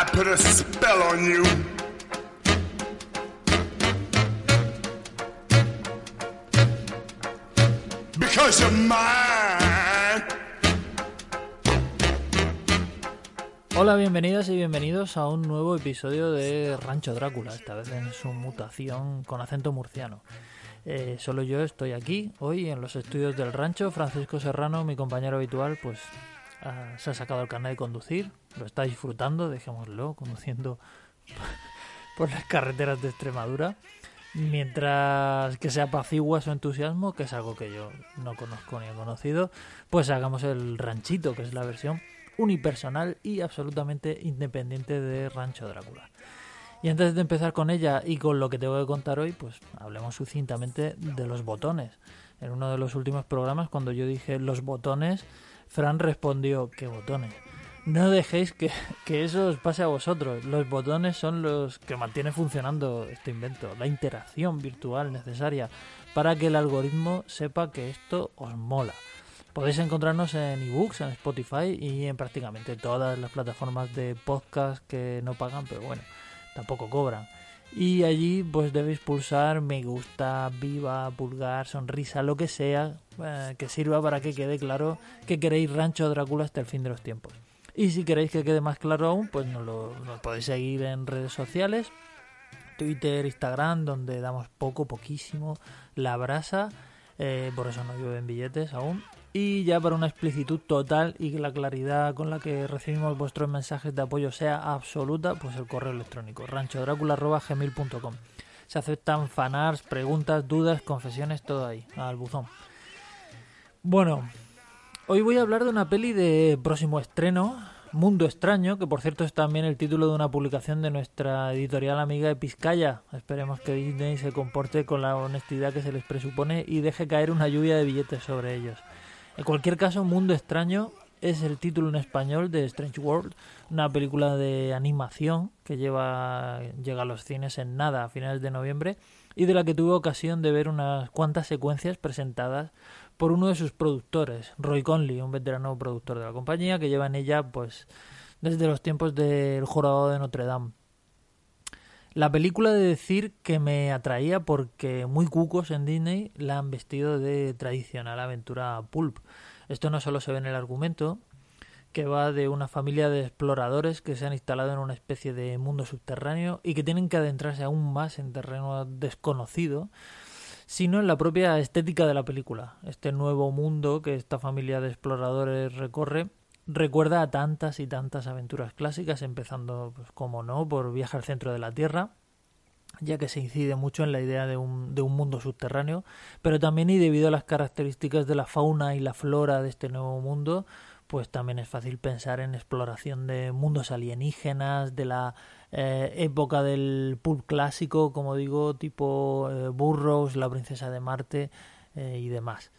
I put a spell on you. Because you're mine. Hola, bienvenidas y bienvenidos a un nuevo episodio de Rancho Drácula, esta vez en su mutación con acento murciano. Eh, solo yo estoy aquí hoy en los estudios del rancho. Francisco Serrano, mi compañero habitual, pues ah, se ha sacado el carnet de conducir, lo está disfrutando, dejémoslo, conduciendo por las carreteras de Extremadura. Mientras que se apacigua su entusiasmo, que es algo que yo no conozco ni he conocido, pues hagamos el ranchito, que es la versión unipersonal y absolutamente independiente de Rancho Drácula. Y antes de empezar con ella y con lo que tengo que contar hoy, pues hablemos sucintamente de los botones. En uno de los últimos programas, cuando yo dije los botones, Fran respondió, ¿qué botones? No dejéis que, que eso os pase a vosotros. Los botones son los que mantienen funcionando este invento, la interacción virtual necesaria para que el algoritmo sepa que esto os mola. Podéis encontrarnos en ebooks, en Spotify y en prácticamente todas las plataformas de podcast que no pagan, pero bueno, tampoco cobran. Y allí pues debéis pulsar me gusta, viva, pulgar, sonrisa, lo que sea, eh, que sirva para que quede claro que queréis Rancho Drácula hasta el fin de los tiempos. Y si queréis que quede más claro aún, pues nos, lo, podéis seguir en redes sociales, Twitter, Instagram, donde damos poco, poquísimo la brasa, eh, por eso no llueven billetes aún. Y ya para una explicitud total y que la claridad con la que recibimos vuestros mensajes de apoyo sea absoluta, pues el correo electrónico ranchodracula.gmail.com Se aceptan fanarts, preguntas, dudas, confesiones, todo ahí, al buzón. Bueno, hoy voy a hablar de una peli de próximo estreno, Mundo Extraño, que por cierto es también el título de una publicación de nuestra editorial amiga Episcaya. Esperemos que Disney se comporte con la honestidad que se les presupone y deje caer una lluvia de billetes sobre ellos. En cualquier caso, Mundo Extraño es el título en español de Strange World, una película de animación que lleva llega a los cines en nada a finales de noviembre y de la que tuve ocasión de ver unas cuantas secuencias presentadas por uno de sus productores, Roy Conley, un veterano productor de la compañía que lleva en ella pues desde los tiempos del Jorado de Notre Dame. La película de decir que me atraía porque muy cucos en Disney la han vestido de tradicional aventura pulp. Esto no solo se ve en el argumento, que va de una familia de exploradores que se han instalado en una especie de mundo subterráneo y que tienen que adentrarse aún más en terreno desconocido, sino en la propia estética de la película. Este nuevo mundo que esta familia de exploradores recorre recuerda a tantas y tantas aventuras clásicas, empezando, pues, como no, por Viaje al centro de la Tierra, ya que se incide mucho en la idea de un, de un mundo subterráneo, pero también y debido a las características de la fauna y la flora de este nuevo mundo, pues también es fácil pensar en exploración de mundos alienígenas, de la eh, época del pulp clásico, como digo, tipo eh, Burroughs, La princesa de Marte eh, y demás.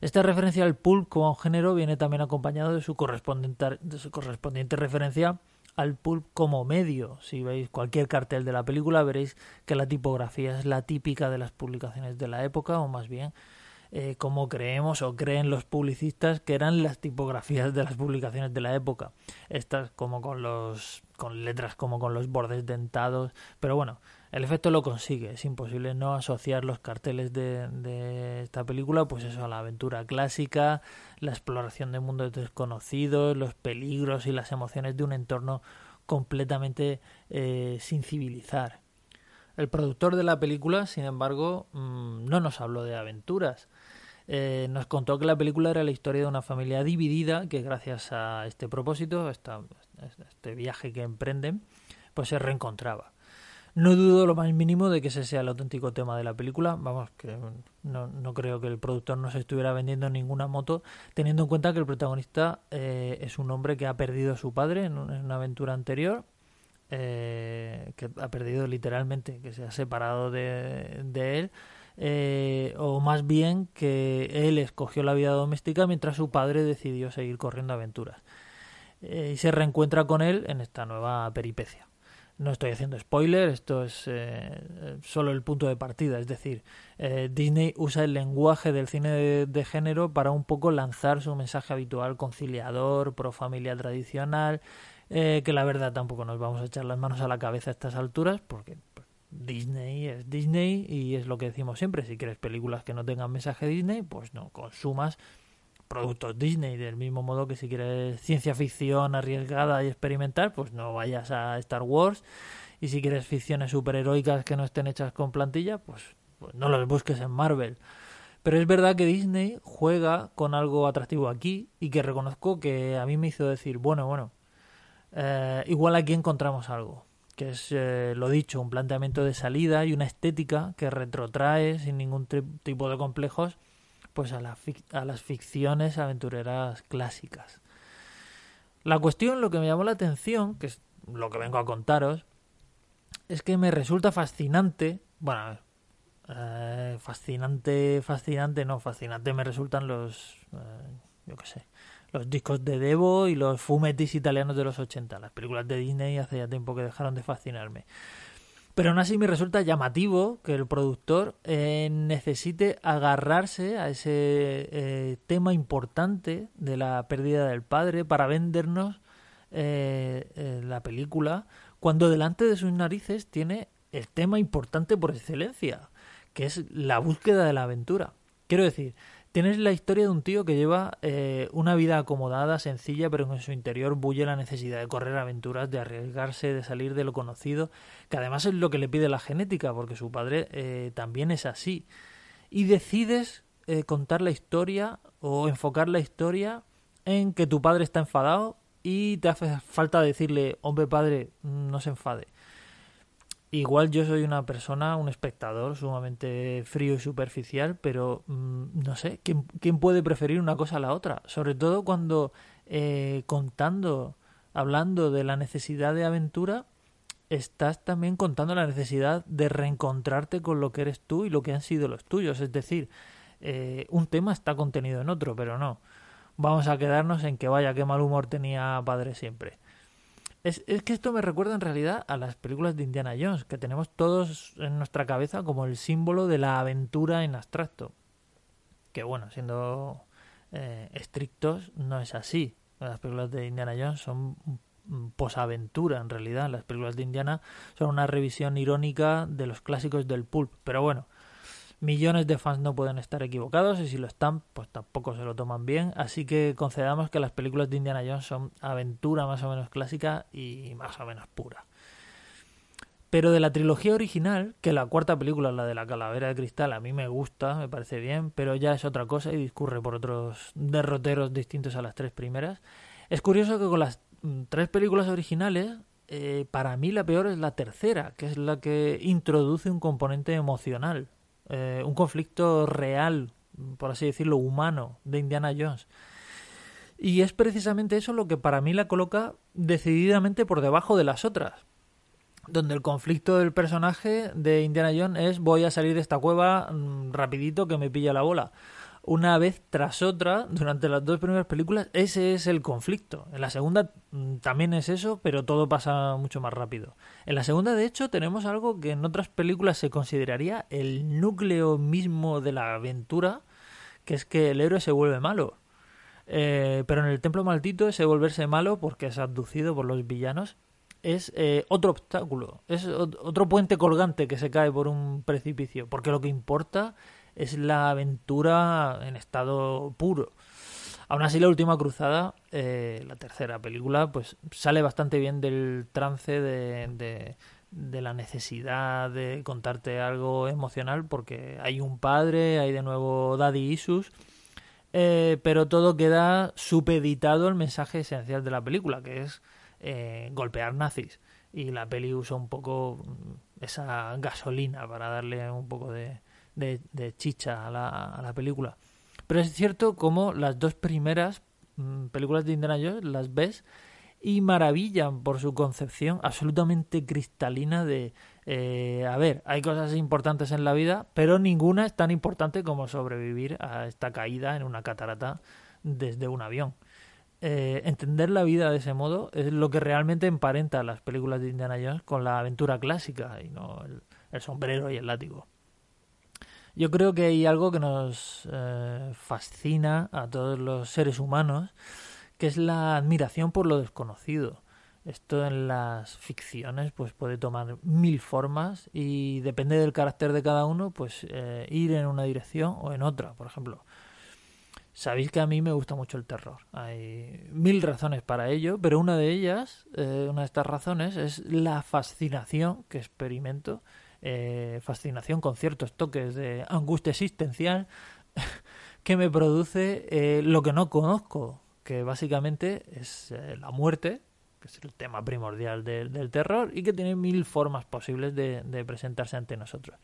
Esta referencia al pulp como género viene también acompañado de su correspondiente, de su correspondiente referencia al pulp como medio. Si veis cualquier cartel de la película veréis que la tipografía es la típica de las publicaciones de la época, o más bien eh, como creemos o creen los publicistas que eran las tipografías de las publicaciones de la época. Estas como con los con letras como con los bordes dentados, pero bueno, el efecto lo consigue. Es imposible no asociar los carteles de, de, esta película, pues eso, a la aventura clásica, la exploración de mundos desconocidos, los peligros y las emociones de un entorno completamente eh, sin civilizar. El productor de la película, sin embargo, mmm, no nos habló de aventuras. Eh, nos contó que la película era la historia de una familia dividida que gracias a este propósito, a esta, este viaje que emprenden, pues se reencontraba. No dudo lo más mínimo de que ese sea el auténtico tema de la película. Vamos, que no, no creo que el productor no se estuviera vendiendo ninguna moto, teniendo en cuenta que el protagonista eh, es un hombre que ha perdido a su padre en, una aventura anterior, eh, que ha perdido literalmente, que se ha separado de, de él. Eh, o más bien que él escogió la vida doméstica mientras su padre decidió seguir corriendo aventuras. y se reencuentra con él en esta nueva peripecia. No estoy haciendo spoiler, esto es eh, solo el punto de partida. Es decir, eh, Disney usa el lenguaje del cine de, género para un poco lanzar su mensaje habitual conciliador, pro familia tradicional, eh, que la verdad tampoco nos vamos a echar las manos a la cabeza a estas alturas, porque pues, Disney es Disney y es lo que decimos siempre. Si quieres películas que no tengan mensaje Disney, pues no consumas productos Disney, del mismo modo que si quieres ciencia ficción arriesgada y experimental, pues no vayas a Star Wars. Y si quieres ficciones superheroicas que no estén hechas con plantilla, pues, pues no los busques en Marvel. Pero es verdad que Disney juega con algo atractivo aquí y que reconozco que a mí me hizo decir, bueno, bueno, eh, igual aquí encontramos algo, que es eh, lo dicho, un planteamiento de salida y una estética que retrotrae sin ningún tipo de complejos pues a, a las ficciones aventureras clásicas. La cuestión, lo que me llamó la atención, que es lo que vengo a contaros, es que me resulta fascinante, bueno, eh, fascinante, fascinante, no, fascinante me resultan los, eh, yo qué sé, los discos de Devo y los fumetis italianos de los 80. Las películas de Disney hace ya tiempo que dejaron de fascinarme. Pero aún así me resulta llamativo que el productor eh, necesite agarrarse a ese eh, tema importante de la pérdida del padre para vendernos eh, la película cuando delante de sus narices tiene el tema importante por excelencia, que es la búsqueda de la aventura. Quiero decir, Tienes la historia de un tío que lleva eh, una vida acomodada, sencilla, pero en su interior bulle la necesidad de correr aventuras, de arriesgarse, de salir de lo conocido, que además es lo que le pide la genética, porque su padre eh, también es así. Y decides eh, contar la historia o enfocar la historia en que tu padre está enfadado y te hace falta decirle, hombre padre, no se enfade. Igual yo soy una persona, un espectador sumamente frío y superficial, pero mm, no sé, ¿quién, ¿quién, puede preferir una cosa a la otra? Sobre todo cuando eh, contando, hablando de la necesidad de aventura, estás también contando la necesidad de reencontrarte con lo que eres tú y lo que han sido los tuyos. Es decir, eh, un tema está contenido en otro, pero no. Vamos a quedarnos en que vaya, qué mal humor tenía padre siempre. Es, que esto me recuerda en realidad a las películas de Indiana Jones, que tenemos todos en nuestra cabeza como el símbolo de la aventura en abstracto. Que bueno, siendo eh, estrictos, no es así. Las películas de Indiana Jones son posaventura en realidad. Las películas de Indiana son una revisión irónica de los clásicos del pulp. Pero bueno, Millones de fans no pueden estar equivocados y si lo están, pues tampoco se lo toman bien. Así que concedamos que las películas de Indiana Jones son aventura más o menos clásica y más o menos pura. Pero de la trilogía original, que la cuarta película, la de la calavera de cristal, a mí me gusta, me parece bien, pero ya es otra cosa y discurre por otros derroteros distintos a las tres primeras. Es curioso que con las mm, tres películas originales, eh, para mí la peor es la tercera, que es la que introduce un componente emocional eh, un conflicto real, por así decirlo, humano de Indiana Jones. Y es precisamente eso lo que para mí la coloca decididamente por debajo de las otras. Donde el conflicto del personaje de Indiana Jones es voy a salir de esta cueva mm, rapidito que me pilla la bola una vez tras otra durante las dos primeras películas. Ese es el conflicto. En la segunda mm, también es eso, pero todo pasa mucho más rápido. En la segunda, de hecho, tenemos algo que en otras películas se consideraría el núcleo mismo de la aventura, que es que el héroe se vuelve malo. Eh, pero en el templo maldito ese volverse malo porque es abducido por los villanos es eh, otro obstáculo, es otro puente colgante que se cae por un precipicio, porque lo que importa es la aventura en estado puro. Aún así, la última cruzada, eh, la tercera película, pues sale bastante bien del trance de, de, la necesidad de contarte algo emocional, porque hay un padre, hay de nuevo daddy issues, eh, pero todo queda supeditado al mensaje esencial de la película, que es eh, golpear nazis. Y la peli usa un poco esa gasolina para darle un poco de, de, chicha a la, a la, película. Pero es cierto como las dos primeras mm, películas de Indiana Jones las ves y maravillan por su concepción absolutamente cristalina de, eh, a ver, hay cosas importantes en la vida, pero ninguna es tan importante como sobrevivir a esta caída en una catarata desde un avión. Eh, entender la vida de ese modo es lo que realmente emparenta las películas de Indiana Jones con la aventura clásica y no el, sombrero y el látigo. Yo creo que hay algo que nos eh, fascina a todos los seres humanos, que es la admiración por lo desconocido. Esto en las ficciones pues puede tomar mil formas y depende del carácter de cada uno pues eh, ir en una dirección o en otra. Por ejemplo, Sabéis que a mí me gusta mucho el terror. Hay mil razones para ello, pero una de ellas, eh, una de estas razones, es la fascinación que experimento, eh, fascinación con ciertos toques de angustia existencial que me produce eh, lo que no conozco, que básicamente es la muerte, que es el tema primordial del terror y que tiene mil formas posibles de, de presentarse ante nosotros.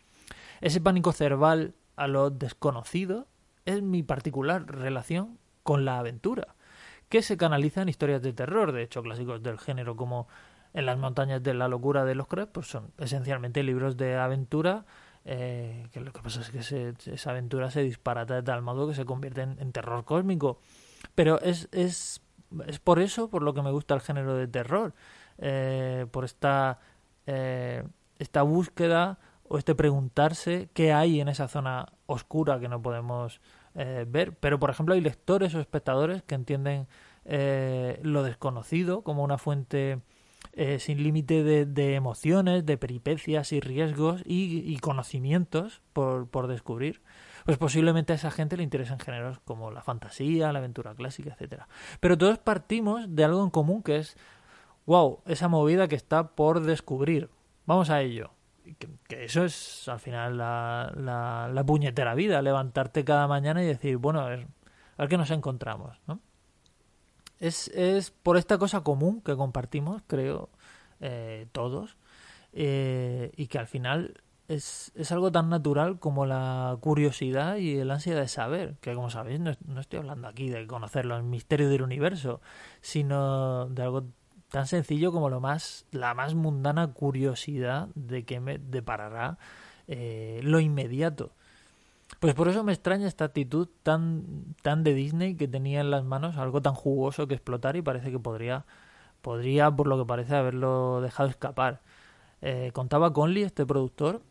Ese pánico cerval a lo desconocido es mi particular relación con la aventura, que se canaliza en historias de terror, de hecho clásicos del género como En las montañas de la locura de los Krebs, pues son esencialmente libros de aventura, eh, que lo que pasa es que esa aventura se disparata de tal modo que se convierte en, terror cósmico. Pero es, es, es, por eso por lo que me gusta el género de terror, eh, por esta, eh, esta búsqueda o este preguntarse qué hay en esa zona oscura que no podemos eh, ver. Pero, por ejemplo, hay lectores o espectadores que entienden eh, lo desconocido como una fuente eh, sin límite de, emociones, de peripecias y riesgos y, conocimientos por, descubrir. Pues posiblemente a esa gente le interesen géneros como la fantasía, la aventura clásica, etcétera. Pero todos partimos de algo en común que es, wow, esa movida que está por descubrir. Vamos a ello que, eso es al final la, la, puñetera vida, levantarte cada mañana y decir, bueno, a ver, a ver qué nos encontramos, ¿no? Es, es por esta cosa común que compartimos, creo, eh, todos, eh, y que al final es, es, algo tan natural como la curiosidad y el ansia de saber, que como sabéis no, no estoy hablando aquí de conocer los misterios del universo, sino de algo tan sencillo como lo más la más mundana curiosidad de que me deparará eh, lo inmediato pues por eso me extraña esta actitud tan tan de Disney que tenía en las manos algo tan jugoso que explotar y parece que podría podría por lo que parece haberlo dejado escapar eh, contaba Conley este productor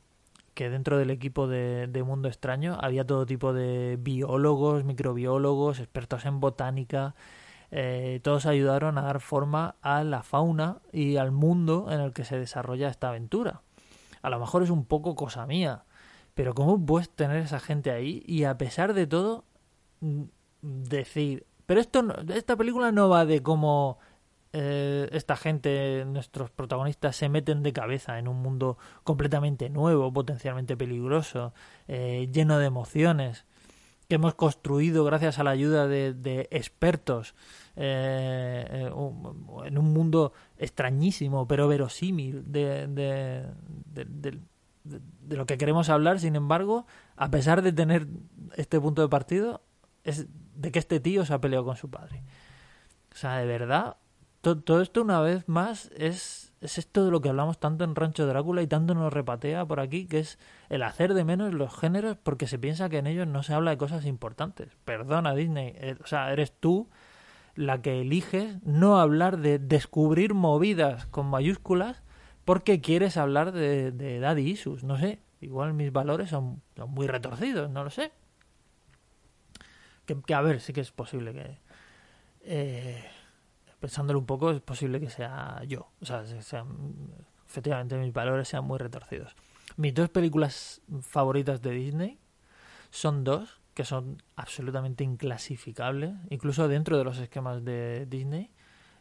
que dentro del equipo de, de, Mundo Extraño había todo tipo de biólogos, microbiólogos, expertos en botánica, eh, todos ayudaron a dar forma a la fauna y al mundo en el que se desarrolla esta aventura. A lo mejor es un poco cosa mía, pero ¿cómo puedes tener esa gente ahí y a pesar de todo mm, decir, pero esto esta película no va de cómo eh, esta gente, nuestros protagonistas, se meten de cabeza en un mundo completamente nuevo, potencialmente peligroso, eh, lleno de emociones, que hemos construido gracias a la ayuda de expertos eh, eh en un mundo extrañísimo pero verosímil de, de, de, de, lo que queremos hablar, sin embargo, a pesar de tener este punto de partido, es de que este tío se ha peleado con su padre. O sea, de verdad, todo esto una vez más es, es esto de lo que hablamos tanto en Rancho Drácula y tanto nos repatea por aquí, que es el hacer de menos los géneros porque se piensa que en ellos no se habla de cosas importantes. Perdona Disney, eh, o sea, eres tú la que eliges no hablar de descubrir movidas con mayúsculas porque quieres hablar de, daddy issues, no sé. Igual mis valores son, muy retorcidos, no lo sé. Que, a ver, sí que es posible que... Eh, pensándolo un poco, es posible que sea yo. O sea, efectivamente mis valores sean muy retorcidos. Mis dos películas favoritas de Disney son dos que son absolutamente inclasificables, incluso dentro de los esquemas de Disney,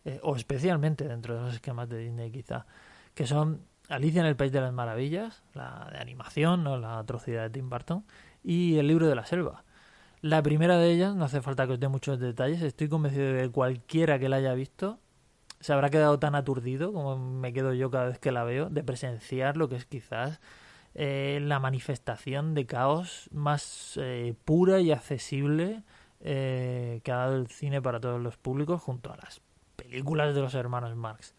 eh, o especialmente dentro de los esquemas de Disney quizá, que son Alicia en el País de las Maravillas, la de animación, ¿no? la atrocidad de Tim Burton, y El libro de la selva. La primera de ellas, no hace falta que os dé muchos detalles, estoy convencido de que cualquiera que la haya visto se habrá quedado tan aturdido como me quedo yo cada vez que la veo, de presenciar lo que es quizás eh, la manifestación de caos más eh, pura y accesible eh, que ha dado el cine para todos los públicos junto a las películas de los hermanos Marx.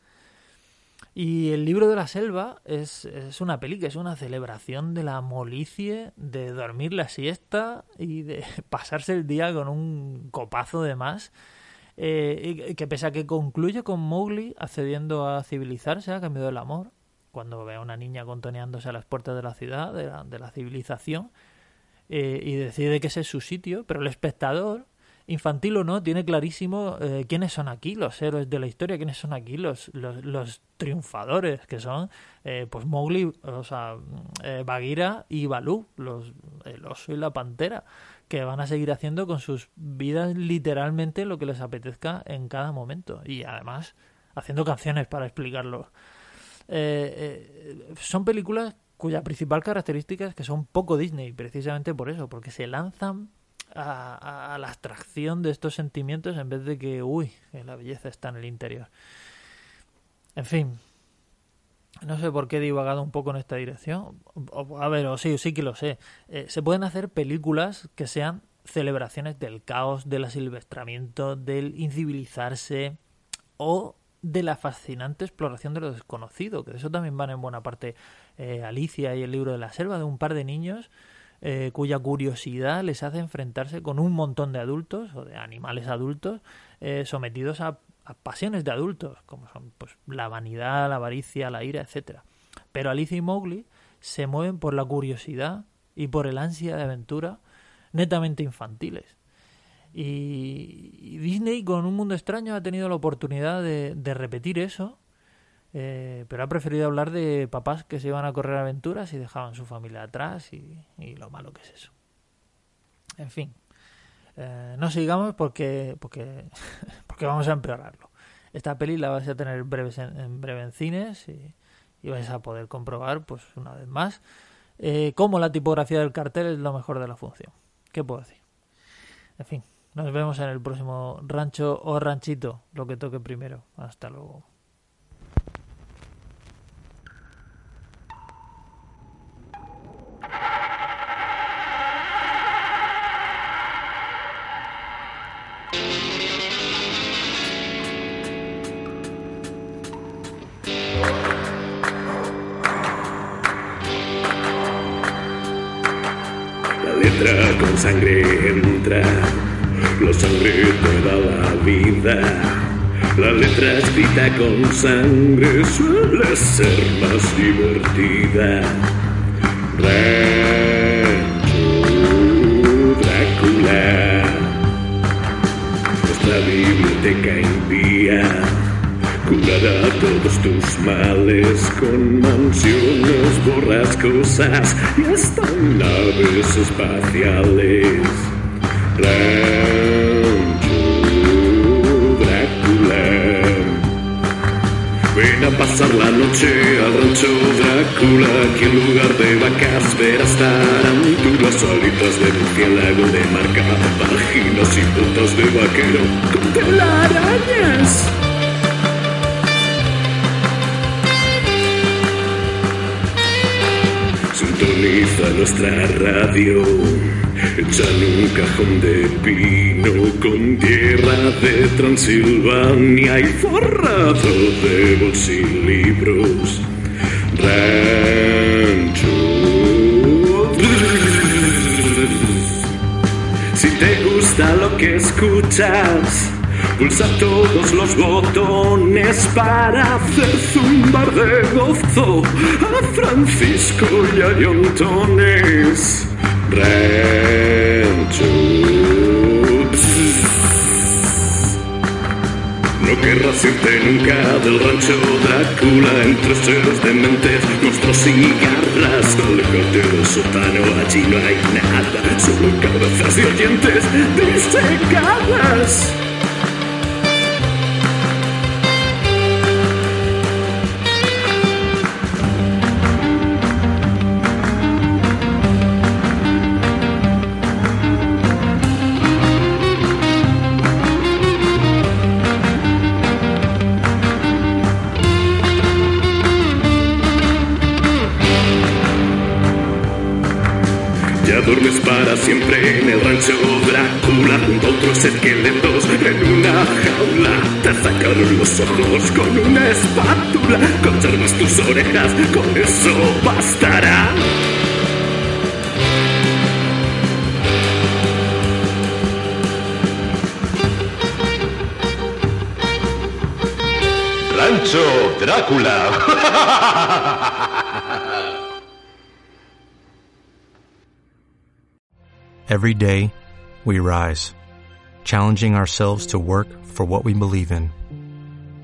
Y el libro de la selva es, es una peli que es una celebración de la molicie, de dormir la siesta y de pasarse el día con un copazo de más. Eh, que pese a que concluye con Mowgli accediendo a civilizarse a cambio del amor, cuando ve a una niña contoneándose a las puertas de la ciudad, de la, de la civilización, eh, y decide que ese es su sitio, pero el espectador infantil o no, tiene clarísimo eh, quiénes son aquí los héroes de la historia, quiénes son aquí los, los, triunfadores, que son eh, pues Mowgli, o sea, eh, Bagheera y Balú, los, el oso y la pantera, que van a seguir haciendo con sus vidas literalmente lo que les apetezca en cada momento. Y además haciendo canciones para explicarlo. son películas cuya principal característica es que son poco Disney, precisamente por eso, porque se lanzan a, la abstracción de estos sentimientos en vez de que, uy, la belleza está en el interior. En fin, no sé por qué he divagado un poco en esta dirección. A ver, o sí, sí que lo sé. Eh, se pueden hacer películas que sean celebraciones del caos, del asilvestramiento, del incivilizarse o de la fascinante exploración de lo desconocido, que de eso también van en buena parte eh, Alicia y el libro de la selva, de un par de niños eh, cuya curiosidad les hace enfrentarse con un montón de adultos o de animales adultos eh, sometidos a, pasiones de adultos, como son pues, la vanidad, la avaricia, la ira, etcétera. Pero Alicia y Mowgli se mueven por la curiosidad y por el ansia de aventura netamente infantiles. Y, Disney con Un Mundo Extraño ha tenido la oportunidad de repetir eso eh, pero ha preferido hablar de papás que se iban a correr aventuras y dejaban su familia atrás y, lo malo que es eso. En fin, eh, no sigamos porque, porque, porque vamos a empeorarlo. Esta peli la vais a tener breves en, breve en cines y, vais a poder comprobar, pues una vez más, eh, cómo la tipografía del cartel es lo mejor de la función. ¿Qué puedo decir? En fin, nos vemos en el próximo rancho o ranchito, lo que toque primero. Hasta luego. Con sangre entra, la sangre te da la vida. La letra escrita con sangre suele ser más divertida. Rancho Drácula, nuestra biblioteca impía curará todos tus males con mansiones borrascosas y hasta naves espaciales. Rancho Drácula. Ven a pasar la noche al rancho Drácula, que en lugar de vacas verás tarantulas, alitas de murciélago de marca, vaginas y botas de vaquero con telarañas. Nuestra radio, hecha un cajón de pino con tierra de Transilvania y forrado de bolsilibros. Rancho. Si te gusta lo que escuchas, Pulsa todos los botones para hacer zumbar de gozo a Francisco y a Yontones. No querrás irte nunca del rancho Drácula entre seres dementes, monstruos y garras. Aléjate del sótano, allí no hay nada, solo cabezas de oyentes disecadas. Sacaron ojos con una espátula. Conservas tus orejas, con eso bastará. Rancho Drácula. Every day, we rise, challenging ourselves to work for what we believe in.